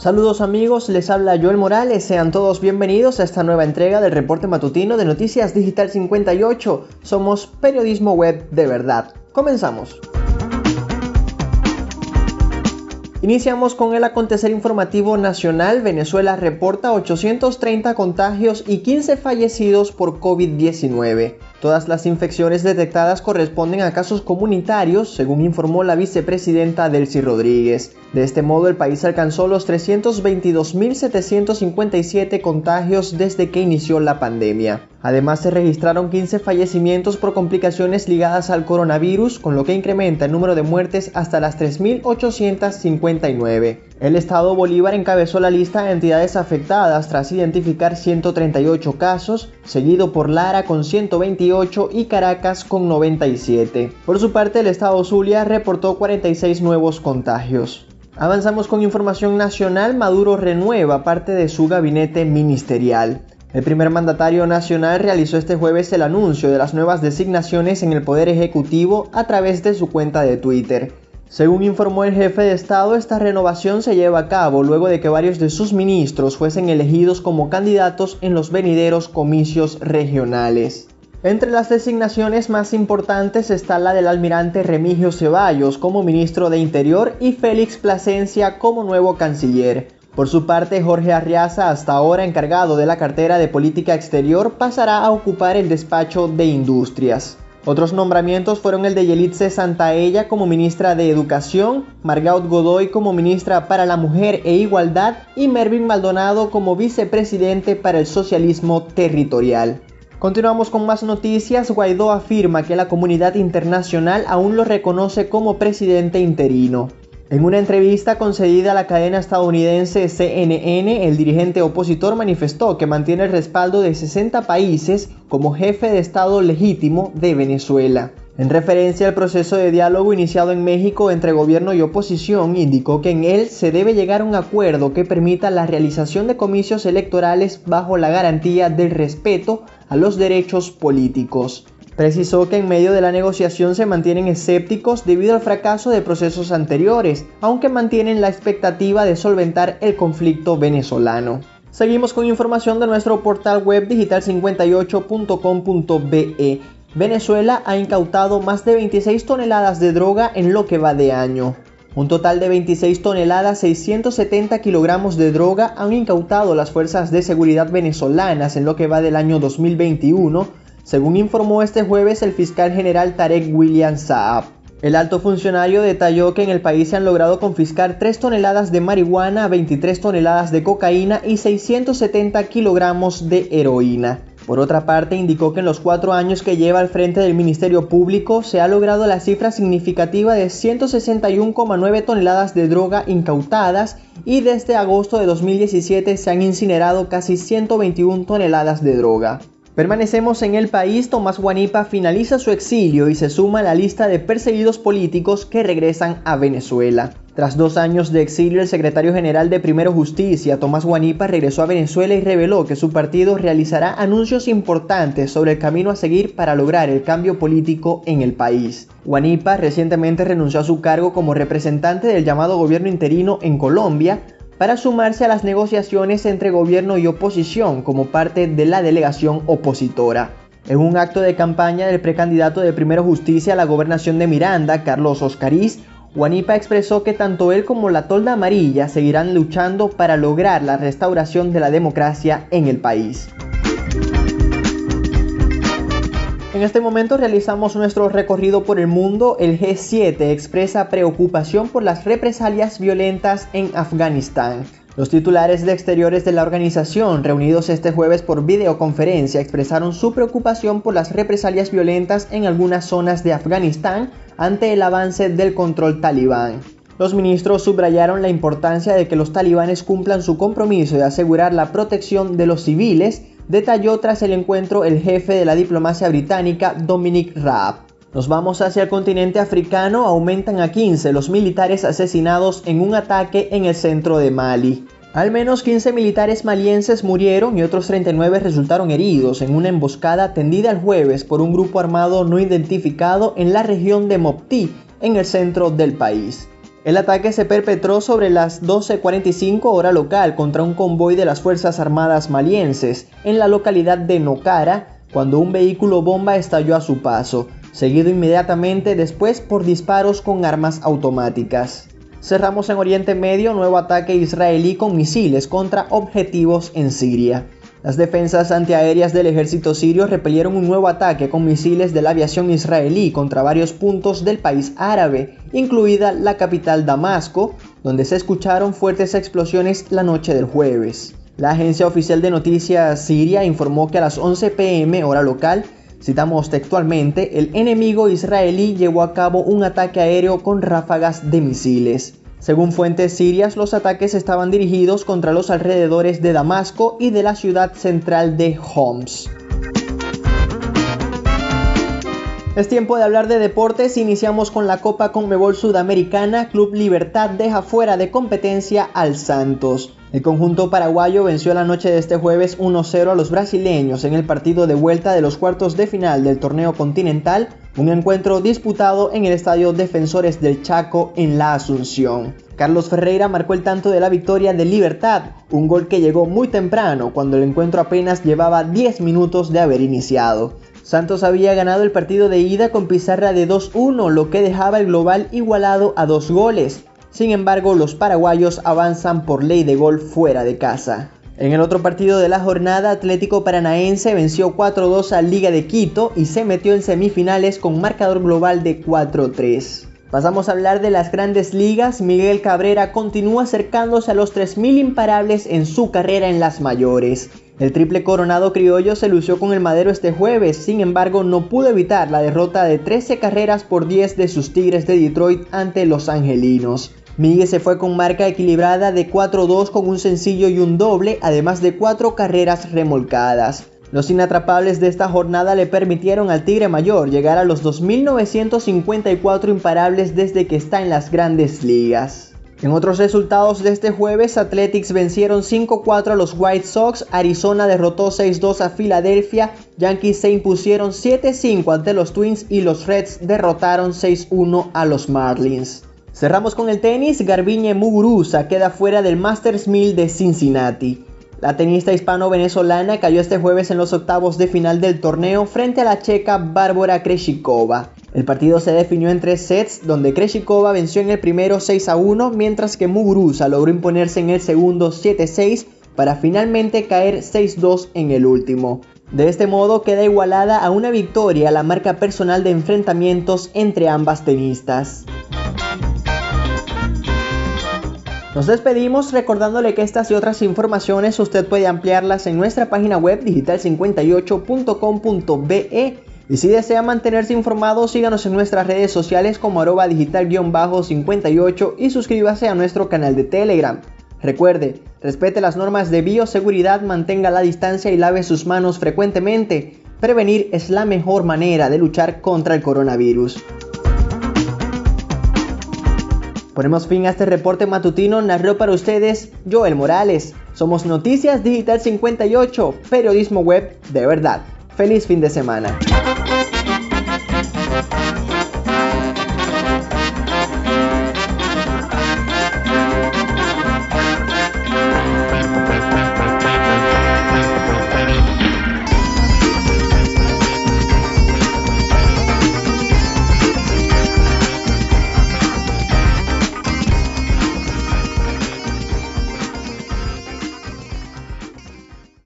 Saludos amigos, les habla Joel Morales, sean todos bienvenidos a esta nueva entrega del reporte matutino de Noticias Digital 58. Somos periodismo web de verdad. Comenzamos. Iniciamos con el acontecer informativo nacional. Venezuela reporta 830 contagios y 15 fallecidos por COVID-19. Todas las infecciones detectadas corresponden a casos comunitarios, según informó la vicepresidenta Delcy Rodríguez. De este modo, el país alcanzó los 322.757 contagios desde que inició la pandemia. Además, se registraron 15 fallecimientos por complicaciones ligadas al coronavirus, con lo que incrementa el número de muertes hasta las 3.859. El Estado Bolívar encabezó la lista de entidades afectadas tras identificar 138 casos, seguido por Lara con 128 y Caracas con 97. Por su parte, el Estado Zulia reportó 46 nuevos contagios. Avanzamos con información nacional. Maduro renueva parte de su gabinete ministerial. El primer mandatario nacional realizó este jueves el anuncio de las nuevas designaciones en el Poder Ejecutivo a través de su cuenta de Twitter. Según informó el jefe de Estado, esta renovación se lleva a cabo luego de que varios de sus ministros fuesen elegidos como candidatos en los venideros comicios regionales. Entre las designaciones más importantes está la del almirante Remigio Ceballos como ministro de Interior y Félix Plasencia como nuevo canciller. Por su parte, Jorge Arriaza, hasta ahora encargado de la cartera de política exterior, pasará a ocupar el despacho de Industrias. Otros nombramientos fueron el de Yelitze Santaella como ministra de Educación, Margaut Godoy como ministra para la Mujer e Igualdad y Mervin Maldonado como vicepresidente para el socialismo territorial. Continuamos con más noticias. Guaidó afirma que la comunidad internacional aún lo reconoce como presidente interino. En una entrevista concedida a la cadena estadounidense CNN, el dirigente opositor manifestó que mantiene el respaldo de 60 países como jefe de Estado legítimo de Venezuela. En referencia al proceso de diálogo iniciado en México entre gobierno y oposición, indicó que en él se debe llegar a un acuerdo que permita la realización de comicios electorales bajo la garantía del respeto a los derechos políticos. Precisó que en medio de la negociación se mantienen escépticos debido al fracaso de procesos anteriores, aunque mantienen la expectativa de solventar el conflicto venezolano. Seguimos con información de nuestro portal web digital58.com.be. Venezuela ha incautado más de 26 toneladas de droga en lo que va de año. Un total de 26 toneladas 670 kilogramos de droga han incautado las fuerzas de seguridad venezolanas en lo que va del año 2021 según informó este jueves el fiscal general Tarek William Saab. El alto funcionario detalló que en el país se han logrado confiscar 3 toneladas de marihuana, 23 toneladas de cocaína y 670 kilogramos de heroína. Por otra parte, indicó que en los cuatro años que lleva al frente del Ministerio Público se ha logrado la cifra significativa de 161,9 toneladas de droga incautadas y desde agosto de 2017 se han incinerado casi 121 toneladas de droga. Permanecemos en el país, Tomás Guanipa finaliza su exilio y se suma a la lista de perseguidos políticos que regresan a Venezuela. Tras dos años de exilio, el secretario general de Primero Justicia, Tomás Guanipa, regresó a Venezuela y reveló que su partido realizará anuncios importantes sobre el camino a seguir para lograr el cambio político en el país. Guanipa recientemente renunció a su cargo como representante del llamado gobierno interino en Colombia, para sumarse a las negociaciones entre gobierno y oposición como parte de la delegación opositora. En un acto de campaña del precandidato de Primero Justicia a la gobernación de Miranda, Carlos Oscariz, Guanipa expresó que tanto él como la tolda amarilla seguirán luchando para lograr la restauración de la democracia en el país. En este momento realizamos nuestro recorrido por el mundo. El G7 expresa preocupación por las represalias violentas en Afganistán. Los titulares de exteriores de la organización, reunidos este jueves por videoconferencia, expresaron su preocupación por las represalias violentas en algunas zonas de Afganistán ante el avance del control talibán. Los ministros subrayaron la importancia de que los talibanes cumplan su compromiso de asegurar la protección de los civiles detalló tras el encuentro el jefe de la diplomacia británica Dominic Raab. Nos vamos hacia el continente africano, aumentan a 15 los militares asesinados en un ataque en el centro de Mali. Al menos 15 militares malienses murieron y otros 39 resultaron heridos en una emboscada tendida el jueves por un grupo armado no identificado en la región de Mopti, en el centro del país. El ataque se perpetró sobre las 12.45 hora local contra un convoy de las Fuerzas Armadas malienses en la localidad de Nocara cuando un vehículo bomba estalló a su paso, seguido inmediatamente después por disparos con armas automáticas. Cerramos en Oriente Medio nuevo ataque israelí con misiles contra objetivos en Siria. Las defensas antiaéreas del ejército sirio repelieron un nuevo ataque con misiles de la aviación israelí contra varios puntos del país árabe, incluida la capital Damasco, donde se escucharon fuertes explosiones la noche del jueves. La agencia oficial de noticias siria informó que a las 11 pm hora local, citamos textualmente, el enemigo israelí llevó a cabo un ataque aéreo con ráfagas de misiles. Según fuentes sirias, los ataques estaban dirigidos contra los alrededores de Damasco y de la ciudad central de Homs. Es tiempo de hablar de deportes. Iniciamos con la Copa Conmebol Sudamericana. Club Libertad deja fuera de competencia al Santos. El conjunto paraguayo venció la noche de este jueves 1-0 a los brasileños en el partido de vuelta de los cuartos de final del torneo continental, un encuentro disputado en el estadio Defensores del Chaco en la Asunción. Carlos Ferreira marcó el tanto de la victoria de Libertad, un gol que llegó muy temprano cuando el encuentro apenas llevaba 10 minutos de haber iniciado. Santos había ganado el partido de ida con pizarra de 2-1, lo que dejaba el global igualado a dos goles. Sin embargo, los paraguayos avanzan por ley de gol fuera de casa. En el otro partido de la jornada, Atlético Paranaense venció 4-2 a Liga de Quito y se metió en semifinales con marcador global de 4-3. Pasamos a hablar de las grandes ligas. Miguel Cabrera continúa acercándose a los 3.000 imparables en su carrera en las mayores. El triple coronado criollo se lució con el madero este jueves, sin embargo no pudo evitar la derrota de 13 carreras por 10 de sus Tigres de Detroit ante los Angelinos. Miguel se fue con marca equilibrada de 4-2 con un sencillo y un doble, además de 4 carreras remolcadas. Los inatrapables de esta jornada le permitieron al Tigre Mayor llegar a los 2.954 imparables desde que está en las grandes ligas. En otros resultados de este jueves, Athletics vencieron 5-4 a los White Sox, Arizona derrotó 6-2 a Filadelfia, Yankees se impusieron 7-5 ante los Twins y los Reds derrotaron 6-1 a los Marlins. Cerramos con el tenis, Garbiñe Muguruza queda fuera del Masters 1000 de Cincinnati. La tenista hispano-venezolana cayó este jueves en los octavos de final del torneo frente a la checa Bárbara Kreshikova. El partido se definió en tres sets, donde Kreshikova venció en el primero 6 a 1, mientras que Muguruza logró imponerse en el segundo 7-6 para finalmente caer 6-2 en el último. De este modo queda igualada a una victoria la marca personal de enfrentamientos entre ambas tenistas. Nos despedimos recordándole que estas y otras informaciones usted puede ampliarlas en nuestra página web digital58.com.be y si desea mantenerse informado síganos en nuestras redes sociales como arroba digital-58 y suscríbase a nuestro canal de Telegram. Recuerde, respete las normas de bioseguridad, mantenga la distancia y lave sus manos frecuentemente. Prevenir es la mejor manera de luchar contra el coronavirus. Ponemos fin a este reporte matutino, narró para ustedes Joel Morales. Somos Noticias Digital 58, periodismo web de verdad. Feliz fin de semana.